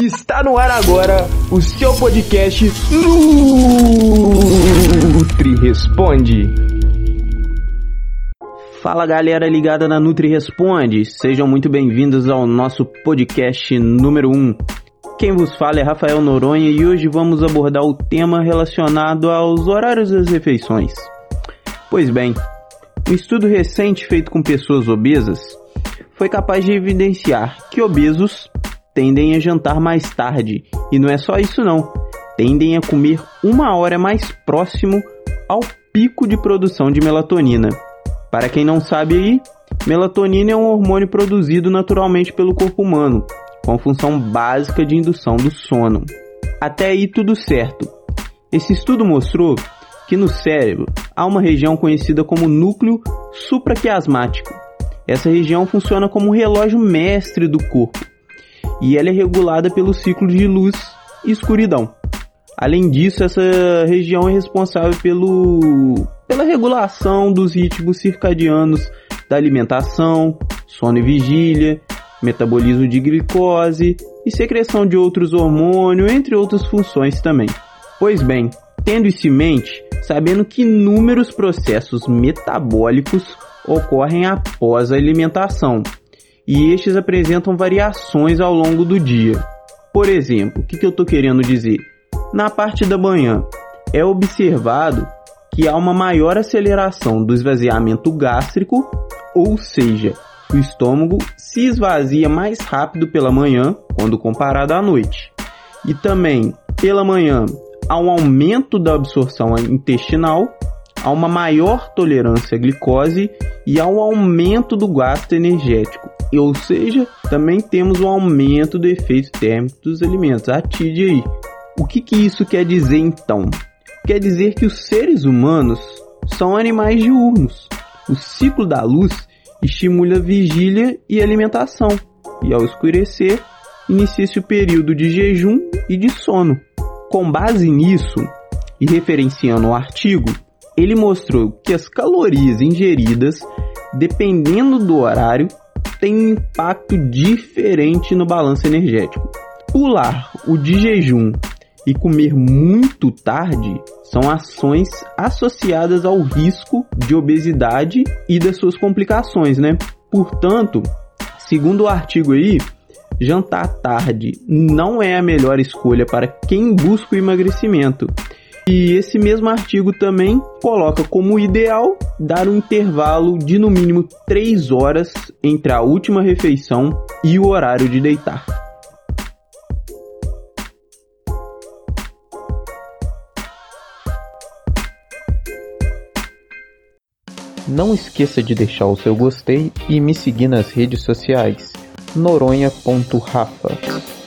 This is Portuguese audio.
Está no ar agora o seu podcast Nutri Responde. Fala galera ligada na Nutri Responde, sejam muito bem-vindos ao nosso podcast número 1. Quem vos fala é Rafael Noronha e hoje vamos abordar o tema relacionado aos horários das refeições. Pois bem, um estudo recente feito com pessoas obesas foi capaz de evidenciar que obesos tendem a jantar mais tarde. E não é só isso não, tendem a comer uma hora mais próximo ao pico de produção de melatonina. Para quem não sabe aí, melatonina é um hormônio produzido naturalmente pelo corpo humano, com função básica de indução do sono. Até aí tudo certo. Esse estudo mostrou que no cérebro há uma região conhecida como núcleo supraquiasmático. Essa região funciona como um relógio mestre do corpo e ela é regulada pelo ciclo de luz e escuridão. Além disso, essa região é responsável pelo, pela regulação dos ritmos circadianos da alimentação, sono e vigília, metabolismo de glicose e secreção de outros hormônios, entre outras funções também. Pois bem, tendo isso em mente, sabendo que inúmeros processos metabólicos ocorrem após a alimentação, e estes apresentam variações ao longo do dia. Por exemplo, o que, que eu estou querendo dizer? Na parte da manhã, é observado que há uma maior aceleração do esvaziamento gástrico, ou seja, o estômago se esvazia mais rápido pela manhã quando comparado à noite. E também, pela manhã, há um aumento da absorção intestinal, há uma maior tolerância à glicose e há um aumento do gasto energético ou seja, também temos um aumento do efeito térmico dos alimentos. Atide aí. O que, que isso quer dizer então? Quer dizer que os seres humanos são animais diurnos. O ciclo da luz estimula a vigília e alimentação, e ao escurecer, inicia-se o período de jejum e de sono. Com base nisso, e referenciando o artigo, ele mostrou que as calorias ingeridas, dependendo do horário, tem um impacto diferente no balanço energético. Pular o de jejum e comer muito tarde são ações associadas ao risco de obesidade e das suas complicações, né? Portanto, segundo o artigo aí, jantar tarde não é a melhor escolha para quem busca o emagrecimento e esse mesmo artigo também coloca como ideal dar um intervalo de no mínimo 3 horas entre a última refeição e o horário de deitar. Não esqueça de deixar o seu gostei e me seguir nas redes sociais noronha.rafa.